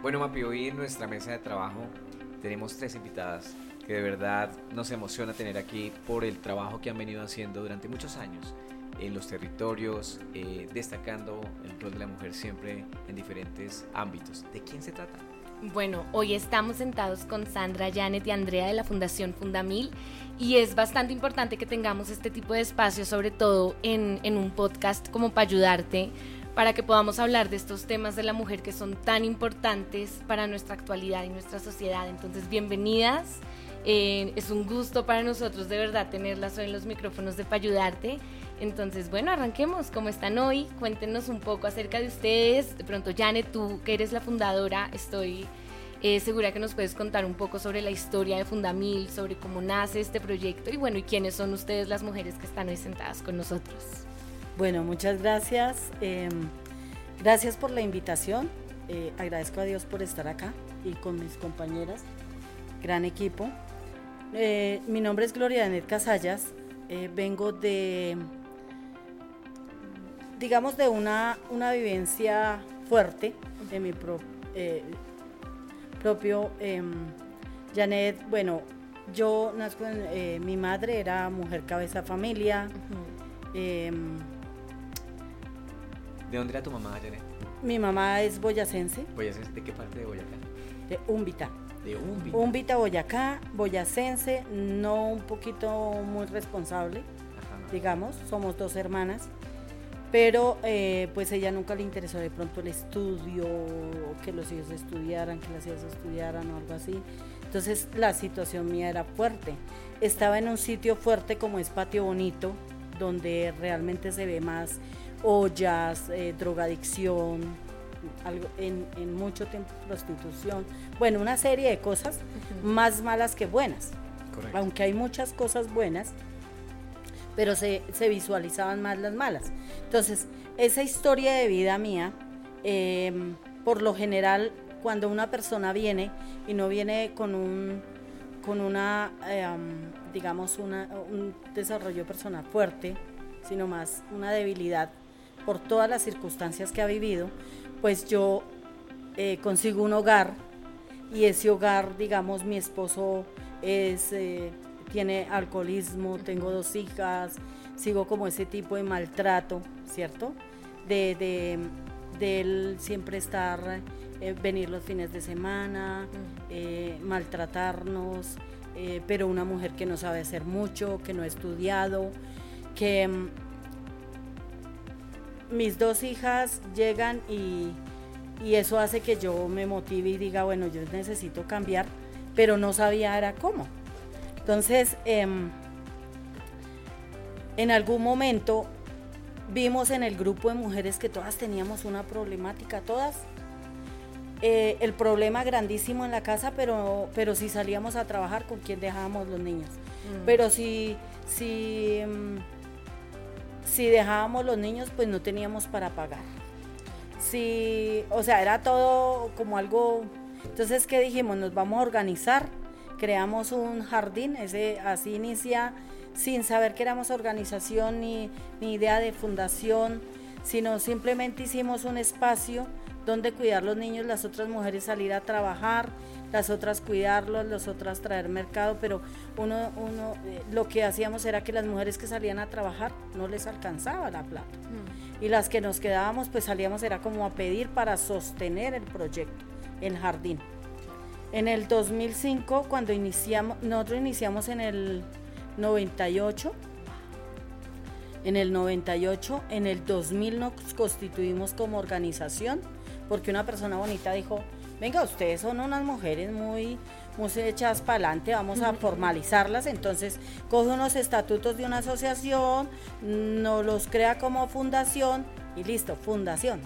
Bueno, Mapi, hoy en nuestra mesa de trabajo tenemos tres invitadas que de verdad nos emociona tener aquí por el trabajo que han venido haciendo durante muchos años en los territorios, eh, destacando el rol de la mujer siempre en diferentes ámbitos. ¿De quién se trata? Bueno, hoy estamos sentados con Sandra, Janet y Andrea de la Fundación Fundamil y es bastante importante que tengamos este tipo de espacios, sobre todo en, en un podcast como para ayudarte, para que podamos hablar de estos temas de la mujer que son tan importantes para nuestra actualidad y nuestra sociedad. Entonces, bienvenidas. Eh, es un gusto para nosotros de verdad tenerlas hoy en los micrófonos de para ayudarte. Entonces, bueno, arranquemos. ¿Cómo están hoy? Cuéntenos un poco acerca de ustedes. De pronto, Janet, tú que eres la fundadora, estoy eh, segura que nos puedes contar un poco sobre la historia de Fundamil, sobre cómo nace este proyecto y bueno, y quiénes son ustedes las mujeres que están hoy sentadas con nosotros. Bueno, muchas gracias. Em, gracias por la invitación. Eh, agradezco a Dios por estar acá y con mis compañeras. Gran equipo. Eh, mi nombre es Gloria Danet Casallas. vengo de digamos, de una, una vivencia fuerte de mi eh, propio em, Janet, bueno, yo nazco en, eh, mi madre era mujer cabeza familia. ¿De dónde era tu mamá, Janet? Mi mamá es boyacense. ¿Boyacense? ¿De qué parte de Boyacá? De Úmbita. De Úmbita. Úmbita, Boyacá, boyacense, no un poquito muy responsable, digamos, somos dos hermanas pero eh, pues ella nunca le interesó de pronto el estudio, que los hijos estudiaran, que las hijas estudiaran o algo así. Entonces la situación mía era fuerte. Estaba en un sitio fuerte como es Patio Bonito, donde realmente se ve más ollas, eh, drogadicción, algo, en, mucho tiempo prostitución. Bueno, una serie de cosas más malas que buenas. Aunque hay muchas cosas buenas, pero se, visualizaban más las malas. Entonces, esa historia de vida mía, em, por lo general, cuando una persona viene y no viene con un con una, em, digamos, un desarrollo personal fuerte, sino más una debilidad por todas las circunstancias que ha vivido, pues yo eh, consigo un hogar y ese hogar, digamos, mi esposo es eh, tiene alcoholismo, tengo dos hijas, sigo como ese tipo de maltrato, ¿cierto? De, de, él siempre estar, eh, venir los fines de semana, maltratarnos, pero una mujer que no sabe hacer mucho, que no ha estudiado, que mm, mis dos hijas llegan y, y eso hace que yo me motive y diga, bueno, yo necesito cambiar, pero no sabía era cómo. Entonces, em, en algún momento vimos en el grupo de mujeres que todas teníamos una problemática, todas. Eh, el problema grandísimo en la casa, pero, pero si salíamos a trabajar, ¿con quién dejábamos los niños? Mm. Pero si, si, em, si dejábamos los niños, pues no teníamos para pagar. Si, o sea, era todo como algo... Entonces, ¿qué dijimos? Nos vamos a organizar creamos un jardín, ese, así inicia sin saber que éramos organización ni, idea de fundación, sino simplemente hicimos un espacio donde cuidar los niños, las otras mujeres salir a trabajar, las otras cuidarlos, las otras traer mercado, pero uno, uno eh, lo que hacíamos era que las mujeres que salían a trabajar no les alcanzaba la plata. Mm. Y las que nos quedábamos, pues salíamos, era como a pedir para sostener el proyecto, el jardín. En el 2005, cuando iniciamos, nosotros iniciamos en el 98, en el 98, en el 2000 nos constituimos como organización, porque una persona bonita dijo, venga, ustedes son unas mujeres muy, muy echadas para adelante, vamos a formalizarlas, entonces coge unos estatutos de una asociación, nos los crea como fundación y listo, fundación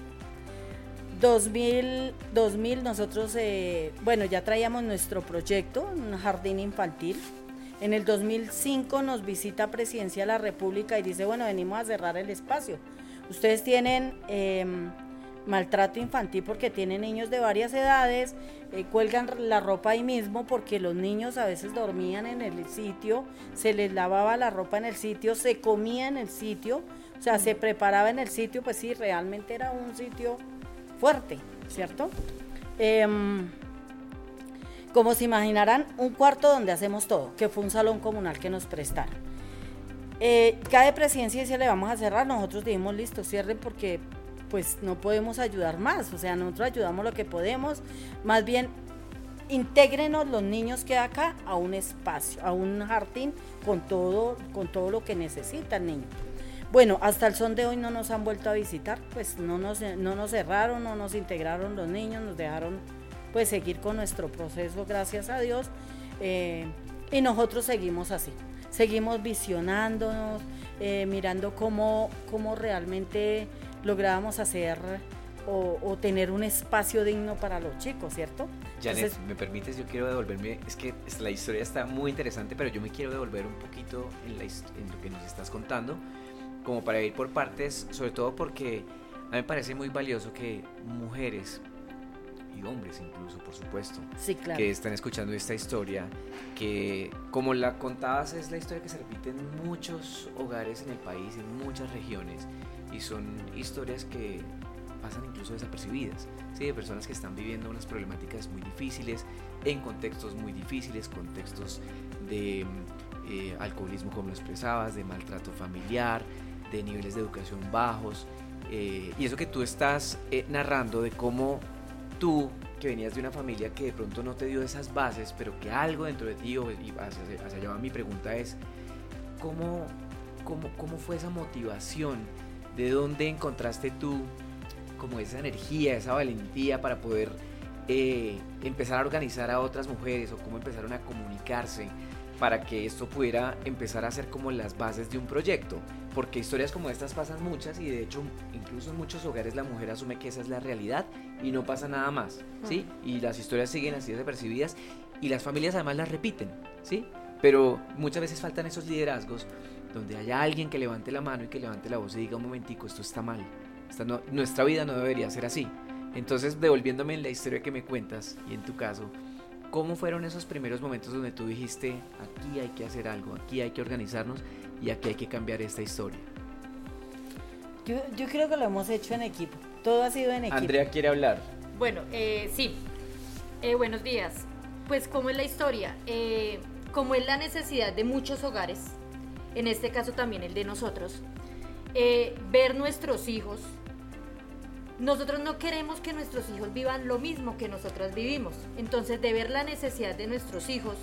2000, 2000 nosotros, eh, bueno, ya traíamos nuestro proyecto, un jardín infantil. En el 2005 nos visita Presidencia de la República y dice, bueno, venimos a cerrar el espacio. Ustedes tienen em, maltrato infantil porque tienen niños de varias edades, eh, cuelgan la ropa ahí mismo porque los niños a veces dormían en el sitio, se les lavaba la ropa en el sitio, se comía en el sitio, o sea, se preparaba en el sitio, pues sí, realmente era un sitio fuerte, ¿cierto? Em, como se imaginarán, un cuarto donde hacemos todo, que fue un salón comunal que nos prestaron. Eh, cada presidencia se le vamos a cerrar, nosotros dijimos listo, cierren porque pues no podemos ayudar más, o sea, nosotros ayudamos lo que podemos, más bien intégrenos los niños que acá a un espacio, a un jardín con todo, con todo lo que necesitan niños. Bueno, hasta el son de hoy no nos han vuelto a visitar, pues no nos, no nos cerraron, no nos integraron los niños, nos dejaron pues seguir con nuestro proceso, gracias a Dios, eh, y nosotros seguimos así, seguimos visionándonos, eh, mirando cómo, cómo realmente lográbamos hacer o, tener un espacio digno para los chicos, ¿cierto? Janet, ¿me permites? Yo quiero devolverme, es que la historia está muy interesante, pero yo me quiero devolver un poquito en, lo que nos estás contando, como para ir por partes, sobre todo porque a mí me parece muy valioso que mujeres y hombres incluso, por supuesto, que están escuchando esta historia, que como la contabas es la historia que se repite en muchos hogares en el país, en muchas regiones, y son historias que pasan incluso desapercibidas, ¿sí? de personas que están viviendo unas problemáticas muy difíciles, en contextos muy difíciles, contextos de eh, alcoholismo como lo expresabas, de maltrato familiar, de niveles de educación bajos, eh, y eso que tú estás eh, narrando de cómo tú, que venías de una familia que de pronto no te dio esas bases, pero que algo dentro de ti, y hacia, allá va mi pregunta es, ¿cómo, cómo, cómo fue esa motivación? ¿De dónde encontraste tú como esa energía, esa valentía para poder eh, empezar a organizar a otras mujeres o cómo empezaron a comunicarse para que esto pudiera empezar a ser como las bases de un proyecto. Porque historias como estas pasan muchas y de hecho incluso en muchos hogares la mujer asume que esa es la realidad y no pasa nada más, ¿sí? Y las historias siguen así desapercibidas y las familias además las repiten, ¿sí? Pero muchas veces faltan esos liderazgos donde haya alguien que levante la mano y que levante la voz y diga un momentico, esto está mal, nuestra vida no debería ser así. Entonces, devolviéndome en la historia que me cuentas y en tu caso, ¿cómo fueron esos primeros momentos donde tú dijiste, aquí hay que hacer algo, aquí hay que organizarnos y aquí hay que cambiar esta historia? Yo, yo creo que lo hemos hecho en equipo, todo ha sido en equipo. Andrea quiere hablar. Bueno, eh, sí, eh, buenos días. Pues, ¿cómo es la historia? Eh, como es la necesidad de muchos hogares, en este caso también el de nosotros, eh, ver nuestros hijos nosotros no queremos que nuestros hijos vivan lo mismo que nosotras vivimos. Entonces, de ver la necesidad de nuestros hijos,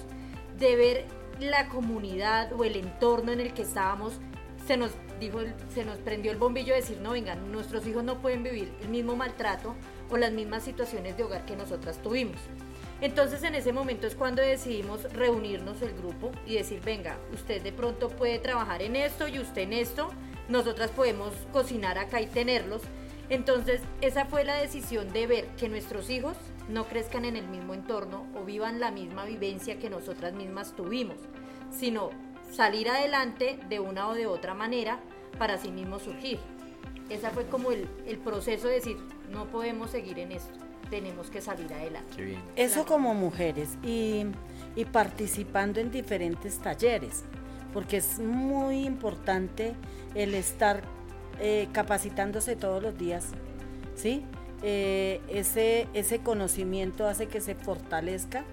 de ver la comunidad o el entorno en el que estábamos, se nos dijo, se nos prendió el bombillo de decir, no, vengan, nuestros hijos no pueden vivir el mismo maltrato o las mismas situaciones de hogar que nosotras tuvimos. Entonces en ese momento es cuando decidimos reunirnos el grupo y decir, venga, usted de pronto puede trabajar en esto y usted en esto, nosotras podemos cocinar acá y tenerlos, entonces, esa fue la decisión de ver que nuestros hijos no crezcan en el mismo entorno o vivan la misma vivencia que nosotras mismas tuvimos, sino salir adelante de una o de otra manera para sí mismos surgir. Esa fue como el, proceso de decir, no podemos seguir en esto, tenemos que salir adelante. Eso como mujeres y, y participando en diferentes talleres, porque es muy importante el estar eh, capacitándose todos los días, ¿sí? Eh, ese, ese conocimiento hace que se fortalezca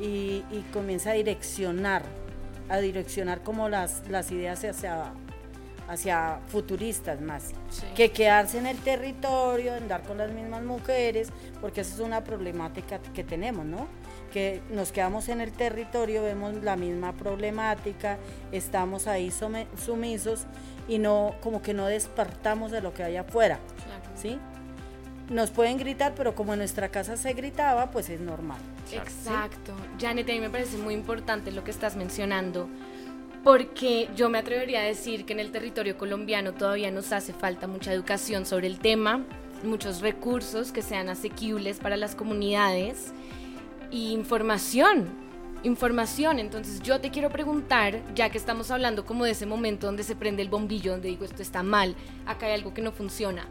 y, y comienza a direccionar, a direccionar como las, las ideas hacia, hacia futuristas más, que quedarse en el territorio, andar con las mismas mujeres, porque esa es una problemática que tenemos, ¿no? Que nos quedamos en el territorio, vemos la misma problemática, estamos ahí sumisos y no como que no despertamos de lo que hay afuera, ¿sí? Nos pueden gritar, pero como en nuestra casa se gritaba, pues es normal. Exacto. Janet, a mí me parece muy importante lo que estás mencionando, porque yo me atrevería a decir que en el territorio colombiano todavía nos hace falta mucha educación sobre el tema, muchos recursos que sean asequibles para las comunidades y información información. Entonces yo te quiero preguntar, ya que estamos hablando como de ese momento donde se prende el bombillo, donde digo esto está mal, acá hay algo que no funciona,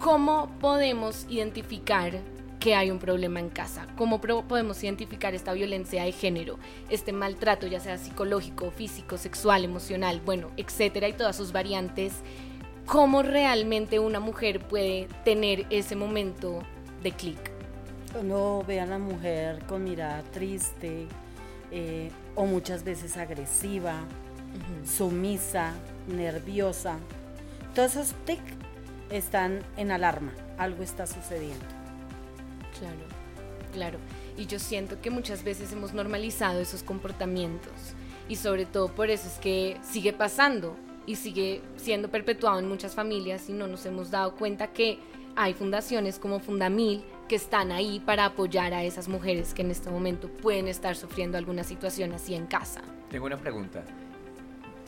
¿cómo podemos identificar que hay un problema en casa? ¿Cómo podemos identificar esta violencia de género, este maltrato, ya sea psicológico, físico, sexual, emocional, bueno, etcétera, y todas sus variantes? ¿Cómo realmente una mujer puede tener ese momento de clic? Uno ve a la mujer con mirada triste eh, o muchas veces agresiva, sumisa, nerviosa. Todos esos tic están en alarma, algo está sucediendo. Claro, claro. Y yo siento que muchas veces hemos normalizado esos comportamientos y sobre todo por eso es que sigue pasando y sigue siendo perpetuado en muchas familias y no nos hemos dado cuenta que hay fundaciones como Fundamil que están ahí para apoyar a esas mujeres que en este momento pueden estar sufriendo alguna situación así en casa. Tengo una pregunta.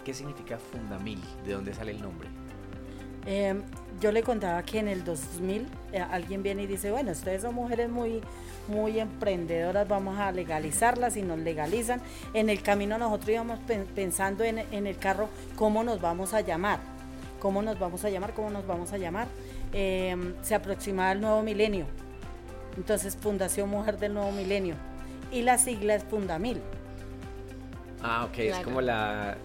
¿Qué significa Fundamil? ¿De dónde sale el nombre? Em, yo le contaba que en el 2000 eh, alguien viene y dice, bueno, ustedes son mujeres muy, muy emprendedoras, vamos a legalizarlas y nos legalizan. En el camino nosotros íbamos pensando en, el carro cómo nos vamos a llamar, cómo nos vamos a llamar, cómo nos vamos a llamar. Em, se aproximaba el nuevo milenio, entonces Fundación Mujer del Nuevo Milenio y la sigla es Fundamil. Ah, ok, es como la,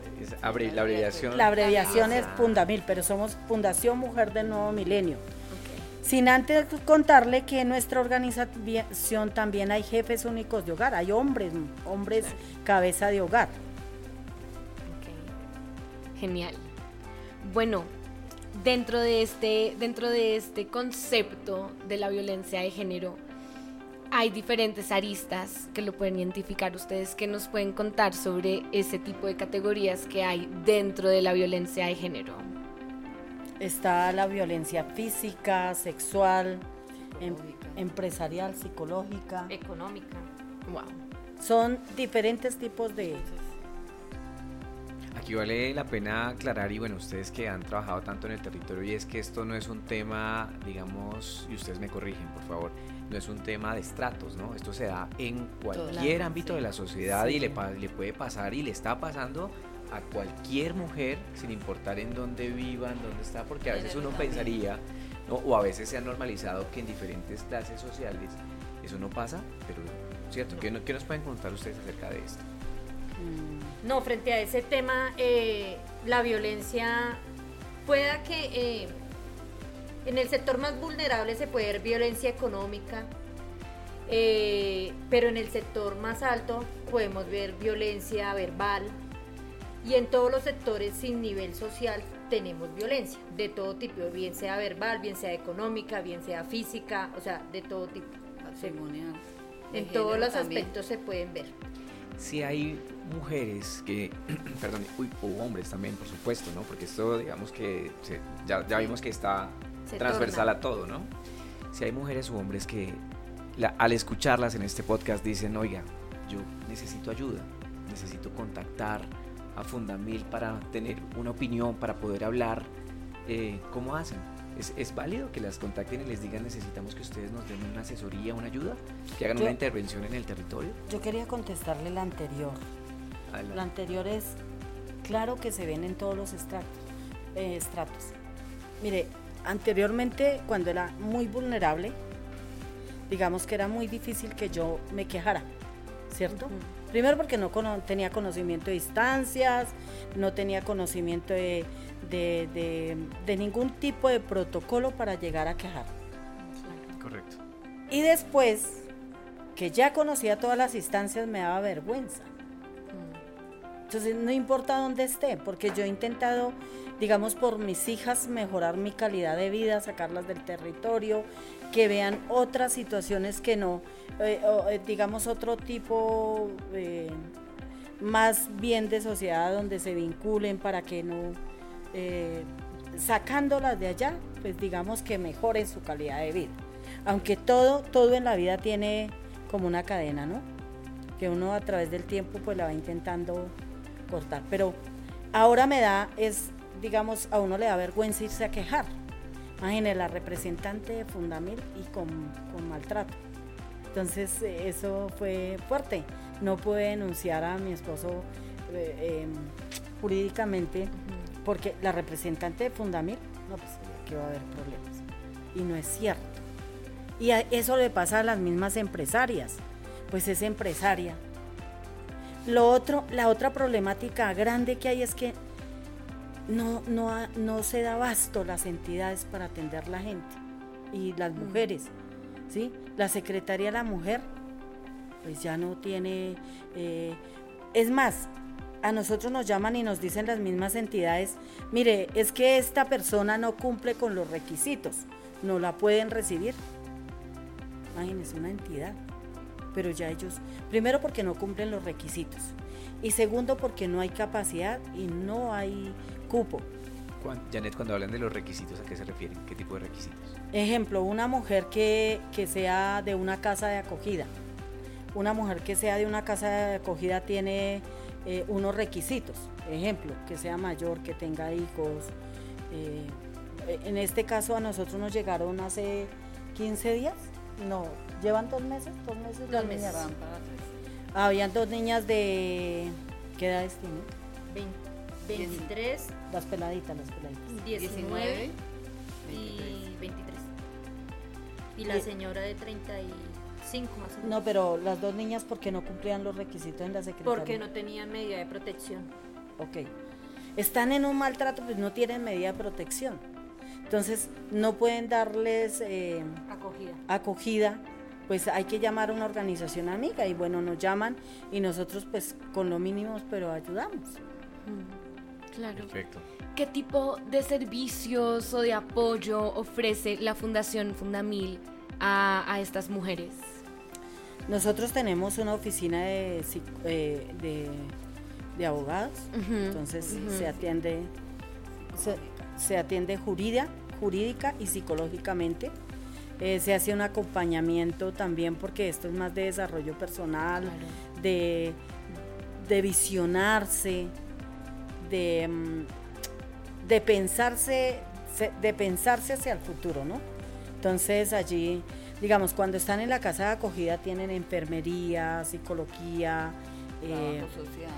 la abreviación. La abreviación es Fundamil, pero somos Fundación Mujer del Nuevo Milenio. Sin antes contarle que en nuestra organización también hay jefes únicos de hogar, hay hombres, hombres cabeza de hogar. Genial. Bueno, dentro de este, dentro de este concepto de la violencia de género, hay diferentes aristas que lo pueden identificar ustedes, que nos pueden contar sobre ese tipo de categorías que hay dentro de la violencia de género. Está la violencia física, sexual, em, empresarial, psicológica, económica. Wow. Son diferentes tipos de Aquí vale la pena aclarar, y bueno, ustedes que han trabajado tanto en el territorio, y es que esto no es un tema, digamos, y ustedes me corrigen, por favor, no es un tema de estratos, ¿no? Esto se da en cualquier ámbito de la sociedad y le, le puede pasar y le está pasando a cualquier mujer, sin importar en dónde viva, en dónde está, porque a veces uno pensaría, ¿no? o a veces se ha normalizado que en diferentes clases sociales eso no pasa, pero ¿cierto? ¿Qué, ¿Qué, nos pueden contar ustedes acerca de esto? Mm, no, frente a ese tema, eh, la violencia pueda que eh, en el sector más vulnerable se puede ver violencia económica, eh, pero en el sector más alto podemos ver violencia verbal y en todos los sectores sin nivel social tenemos violencia de todo tipo, bien sea verbal, bien sea económica, bien sea física, o sea, de todo tipo. En todos los aspectos se pueden ver si hay mujeres que, perdón, o hombres también, por supuesto, ¿no? Porque esto, digamos que ya, ya, vimos que está transversal a todo, ¿no? Si hay mujeres o hombres que al escucharlas en este podcast dicen, oiga, yo necesito ayuda, necesito contactar a Fundamil para tener una opinión, para poder hablar, eh, ¿cómo hacen? ¿Es, válido que las contacten y les digan necesitamos que ustedes nos den una asesoría, una ayuda? ¿Que hagan una intervención en el territorio? Yo quería contestarle la anterior. La anterior es, claro que se ven en todos los estratos. Eh, estratos. Mire, anteriormente cuando era muy vulnerable, digamos que era muy difícil que yo me quejara, ¿cierto? Primero porque no tenía conocimiento de distancias, no tenía conocimiento de, de, ningún tipo de protocolo para llegar a quejar. Correcto. Y después, que ya conocía todas las instancias, me daba vergüenza. Entonces, no importa dónde esté, porque yo he intentado, digamos, por mis hijas, mejorar mi calidad de vida, sacarlas del territorio, que vean otras situaciones que no, eh, eh, digamos, otro tipo eh, más bien de sociedad donde se vinculen para que no sacándolas de allá, pues digamos que mejoren su calidad de vida. Aunque todo, todo en la vida tiene como una cadena, ¿no? Que uno a través del tiempo pues la va intentando cortar. Pero ahora me da, es, digamos, a uno le da vergüenza irse a quejar. Imagínese la representante de Fundamil y con, maltrato. Entonces eso fue fuerte. No pude denunciar a mi esposo eh, em, jurídicamente porque la representante de Fundamil, no, pues que va a haber problemas. Y no es cierto. Y eso le pasa a las mismas empresarias, pues es empresaria. Lo otro, la otra problemática grande que hay es que no, no, no se da abasto las entidades para atender la gente y las mm. mujeres. ¿sí? La Secretaría de la Mujer, pues ya no tiene... Eh, es más, a nosotros nos llaman y nos dicen las mismas entidades, mire, es que esta persona no cumple con los requisitos, no la pueden recibir. Imagínense, una entidad. Pero ya ellos, primero porque no cumplen los requisitos y segundo porque no hay capacidad y no hay cupo. Janet, cuando hablan de los requisitos, ¿a qué se refieren? ¿Qué tipo de requisitos? Ejemplo, una mujer que, que sea de una casa de acogida. Una mujer que sea de una casa de acogida tiene eh, unos requisitos. Ejemplo, que sea mayor, que tenga hijos. Eh, en este caso a nosotros nos llegaron hace 15 días. No, ¿llevan dos meses? Dos meses. Dos meses. Habían dos niñas de... ¿Qué edades tienen? 23. Las peladitas, las peladitas. 19, y 23. Y la señora de 30 y no, pero las dos niñas, porque no cumplían los requisitos en la secretaría? Porque no tenían medida de protección. Ok. Están en un maltrato, pues no tienen medida de protección. Entonces, no pueden darles eh, acogida. acogida. Pues hay que llamar a una organización amiga y bueno, nos llaman y nosotros pues con lo mínimo, pero ayudamos. Mm, claro. Perfecto. ¿Qué tipo de servicios o de apoyo ofrece la Fundación Fundamil a, a estas mujeres? Nosotros tenemos una oficina de, eh, de, abogados, entonces se atiende se, atiende jurídica, jurídica y psicológicamente. Eh, se hace un acompañamiento también porque esto es más de desarrollo personal, de, de, visionarse, de, mm, de, pensarse, de pensarse hacia el futuro, ¿no? Entonces allí digamos, cuando están en la casa de acogida tienen enfermería, psicología, eh, social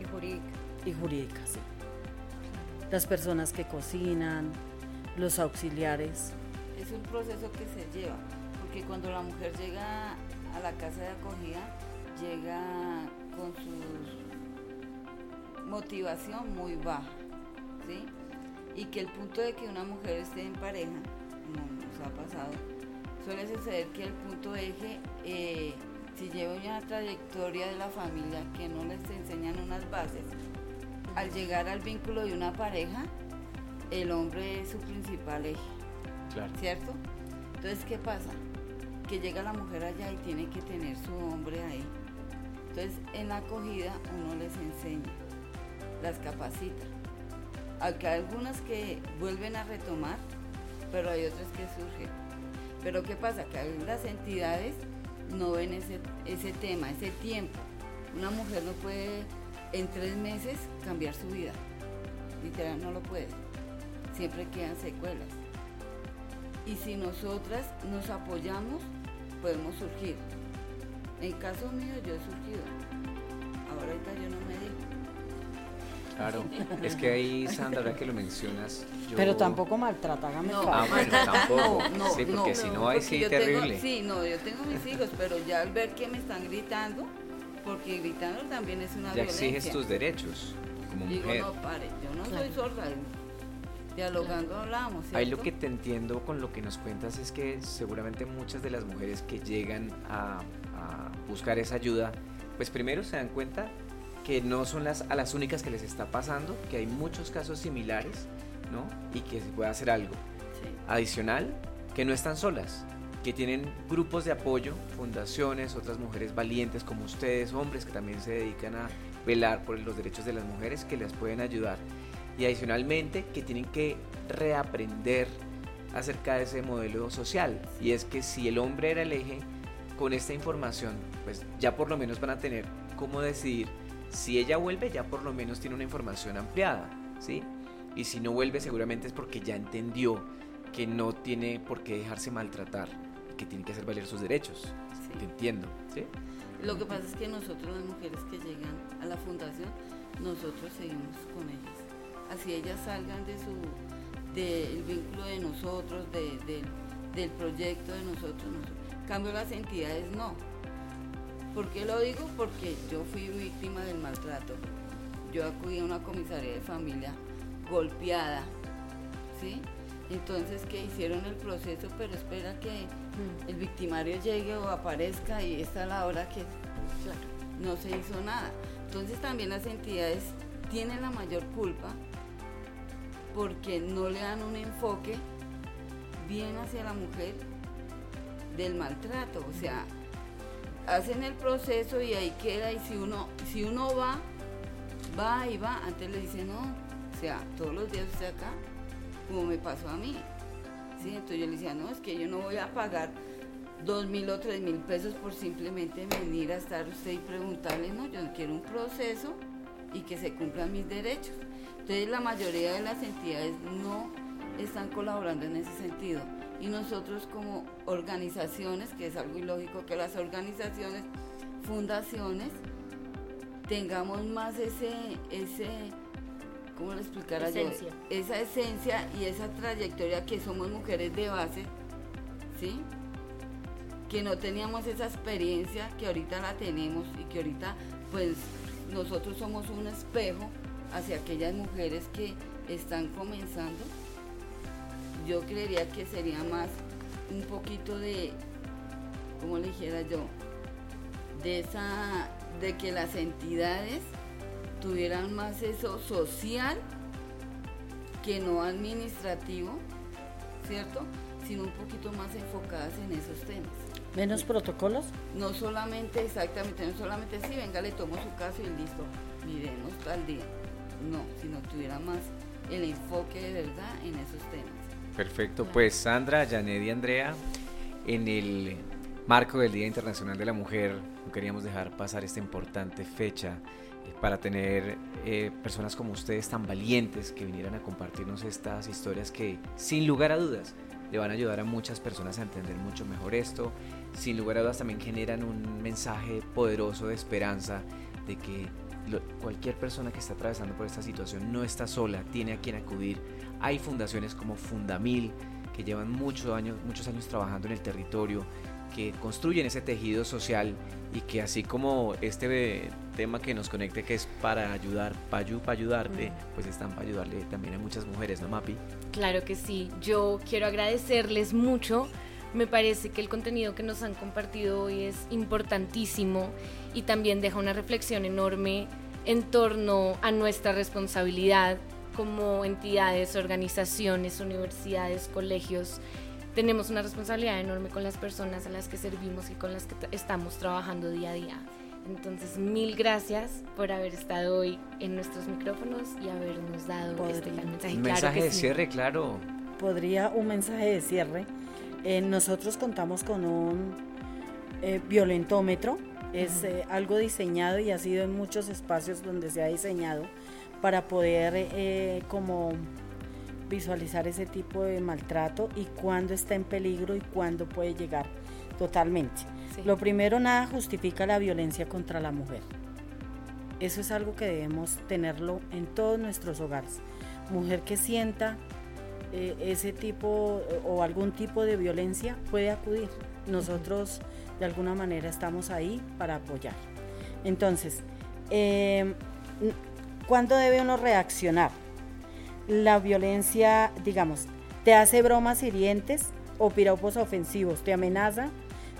y jurídica. Y jurídica, sí. Las personas que cocinan, los auxiliares. Es un proceso que se lleva, porque cuando la mujer llega a la casa de acogida, llega con su motivación muy baja, ¿sí? Y que el punto de que una mujer esté en pareja ha pasado, suele suceder que el punto eje, eh, si lleva una trayectoria de la familia que no les enseñan unas bases, al llegar al vínculo de una pareja, el hombre es su principal eje. ¿Cierto? Entonces, ¿qué pasa? Que llega la mujer allá y tiene que tener su hombre ahí. Entonces, en la acogida uno les enseña, las capacita. Aunque hay algunas que vuelven a retomar, pero hay otras que surgen. Pero ¿qué pasa? Que las entidades no ven ese, ese tema, ese tiempo. Una mujer no puede en tres meses cambiar su vida. Literal no lo puede. Siempre quedan secuelas. Y si nosotras nos apoyamos, podemos surgir. En caso mío yo he surgido. Ahora yo no me digo. Claro, es que ahí, Sandra, ahora que lo mencionas. Pero tampoco maltrata, hágame no, Ah, bueno, tampoco. No, sí, porque si no, ahí sí terrible. sí, no, yo tengo mis hijos, pero ya al ver que me están gritando, porque gritando también es una ya violencia. Ya exiges tus derechos como Digo, no, pare, yo no soy sorda. Dialogando hablamos. ¿cierto? Ahí lo que te entiendo con lo que nos cuentas es que seguramente muchas de las mujeres que llegan a, a buscar esa ayuda, pues primero se dan cuenta que no son las, a las únicas que les está pasando, que hay muchos casos similares, ¿no? Y que se puede hacer algo. Adicional, que no están solas, que tienen grupos de apoyo, fundaciones, otras mujeres valientes como ustedes, hombres que también se dedican a velar por los derechos de las mujeres, que les pueden ayudar. Y adicionalmente, que tienen que reaprender acerca de ese modelo social. Y es que si el hombre era el eje, con esta información, pues ya por lo menos van a tener cómo decidir si ella vuelve, ya por lo menos tiene una información ampliada, ¿sí? Y si no vuelve, seguramente es porque ya entendió que no tiene por qué dejarse maltratar, que tiene que hacer valer sus derechos. Sí. entiendo, ¿sí? Lo que pasa es que nosotros, las mujeres que llegan a la fundación, nosotros seguimos con ellas. Así ellas salgan de su del vínculo de nosotros, del proyecto de nosotros, nosotros. cambio las entidades no ¿Por qué lo digo? Porque yo fui víctima del maltrato. Yo acudí a una comisaría de familia golpeada, ¿sí? Entonces que hicieron el proceso, pero espera que mm. el victimario llegue o aparezca y esta es la hora que no se hizo nada. Entonces también las entidades tienen la mayor culpa porque no le dan un enfoque bien hacia la mujer del maltrato. O sea, hacen el proceso y ahí queda y si uno, si uno va, va y va, antes le dicen no, o sea, todos los días usted acá, como me pasó a mí. ¿sí? Entonces yo le decía, no, es que yo no voy a pagar dos mil o tres mil pesos por simplemente venir a estar usted y preguntarle, no, yo quiero un proceso y que se cumplan mis derechos. Entonces la mayoría de las entidades no están colaborando en ese sentido. Y nosotros como organizaciones, que es algo ilógico que las organizaciones, fundaciones, tengamos más ese, ese ¿cómo le explicara yo? Esa esencia y esa trayectoria que somos mujeres de base, ¿sí? Que no teníamos esa experiencia que ahorita la tenemos y que ahorita pues nosotros somos un espejo hacia aquellas mujeres que están comenzando. Yo creería que sería más un poquito de, ¿cómo le dijera yo? De esa, de que las entidades tuvieran más eso social que no administrativo, ¿cierto? Sino un poquito más enfocadas en esos temas. ¿Menos protocolos? No solamente, exactamente, no solamente sí, venga, le tomo su caso y listo, miremos tal día. No, sino tuviera más el enfoque de verdad en esos temas. Perfecto, pues Sandra, Janet y Andrea, en el marco del Día Internacional de la Mujer, no queríamos dejar pasar esta importante fecha para tener eh, personas como ustedes tan valientes que vinieran a compartirnos estas historias que sin lugar a dudas le van a ayudar a muchas personas a entender mucho mejor esto. Sin lugar a dudas también generan un mensaje poderoso de esperanza de que cualquier persona que está atravesando por esta situación no está sola, tiene a quien acudir. Hay fundaciones como Fundamil que llevan muchos años, muchos años trabajando en el territorio, que construyen ese tejido social y que así como este tema que nos conecte que es para ayudar, para ayudarte, pues están para ayudarle también a muchas mujeres, ¿no, Mapi? Claro que sí, yo quiero agradecerles mucho. Me parece que el contenido que nos han compartido hoy es importantísimo y también deja una reflexión enorme en torno a nuestra responsabilidad como entidades, organizaciones, universidades, colegios tenemos una responsabilidad enorme con las personas a las que servimos y con las que estamos trabajando día a día. Entonces, mil gracias por haber estado hoy en nuestros micrófonos y habernos dado este mensaje. Un mensaje de cierre, claro. Podría un mensaje de cierre. Eh, nosotros contamos con un eh, violentómetro. Es eh, algo diseñado y ha sido en muchos espacios donde se ha diseñado para poder como visualizar ese tipo de maltrato y cuándo está en peligro y cuándo puede llegar totalmente. Lo primero, nada justifica la violencia contra la mujer. Eso es algo que debemos tenerlo en todos nuestros hogares. Mujer que sienta eh, ese tipo o algún tipo de violencia puede acudir. Nosotros de alguna manera estamos ahí para apoyar. Entonces, eh, ¿cuándo debe uno reaccionar? la violencia, digamos, te hace bromas hirientes o piropos ofensivos, te amenaza,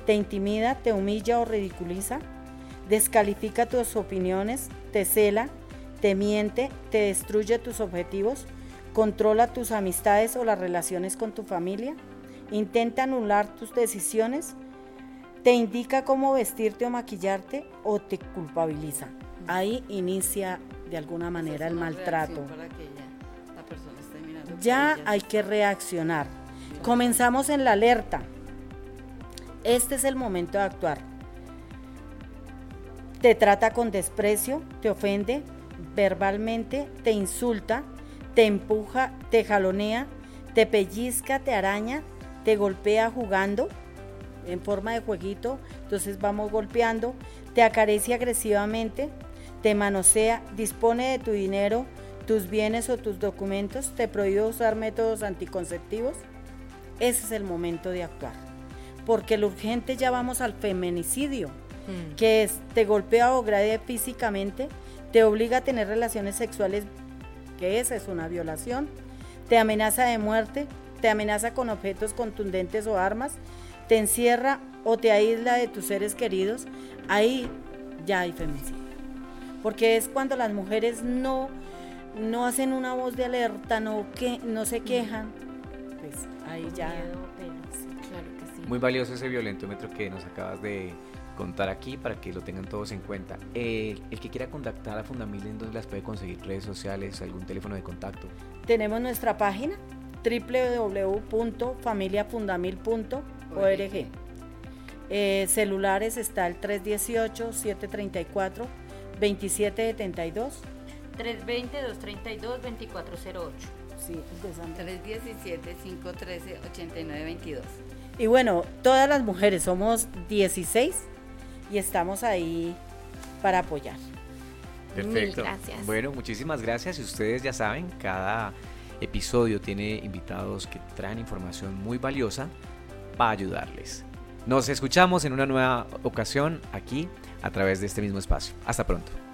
te intimida, te humilla o ridiculiza, descalifica tus opiniones, te cela, te miente, te destruye tus objetivos, controla tus amistades o las relaciones con tu familia, intenta anular tus decisiones, te indica cómo vestirte o maquillarte o te culpabiliza. Ahí inicia de alguna manera el maltrato ya hay que reaccionar. Comenzamos en la alerta. Este es el momento de actuar. Te trata con desprecio, te ofende verbalmente, te insulta, te empuja, te jalonea, te pellizca, te araña, te golpea jugando en forma de jueguito, entonces vamos golpeando, te acaricia agresivamente, te manosea, dispone de tu dinero, tus bienes o tus documentos, te prohíbe usar métodos anticonceptivos, ese es el momento de actuar. Porque lo urgente ya vamos al feminicidio, mm. que es te golpea o agrede físicamente, te obliga a tener relaciones sexuales, que esa es una violación, te amenaza de muerte te amenaza con objetos contundentes o armas, te encierra o te aísla de tus seres queridos, ahí ya hay femicidio. Porque es cuando las mujeres no, no hacen una voz de alerta, no, que, no se quejan, pues ahí ya... Muy valioso ese violentómetro que nos acabas de contar aquí para que lo tengan todos en cuenta. el que quiera contactar a Fundamil, ¿en dónde las puede conseguir? ¿Redes sociales? ¿Algún teléfono de contacto? Tenemos nuestra página www.familiafundamil.org. Eh, celulares está el 318-734-2772. 320-232-2408. Sí, 317-513-8922. Y bueno, todas las mujeres somos 16 y estamos ahí para apoyar. Perfecto. Bueno, muchísimas gracias. Y ustedes ya saben, cada episodio tiene invitados que traen información muy valiosa para ayudarles. Nos escuchamos en una nueva ocasión aquí a través de este mismo espacio. Hasta pronto.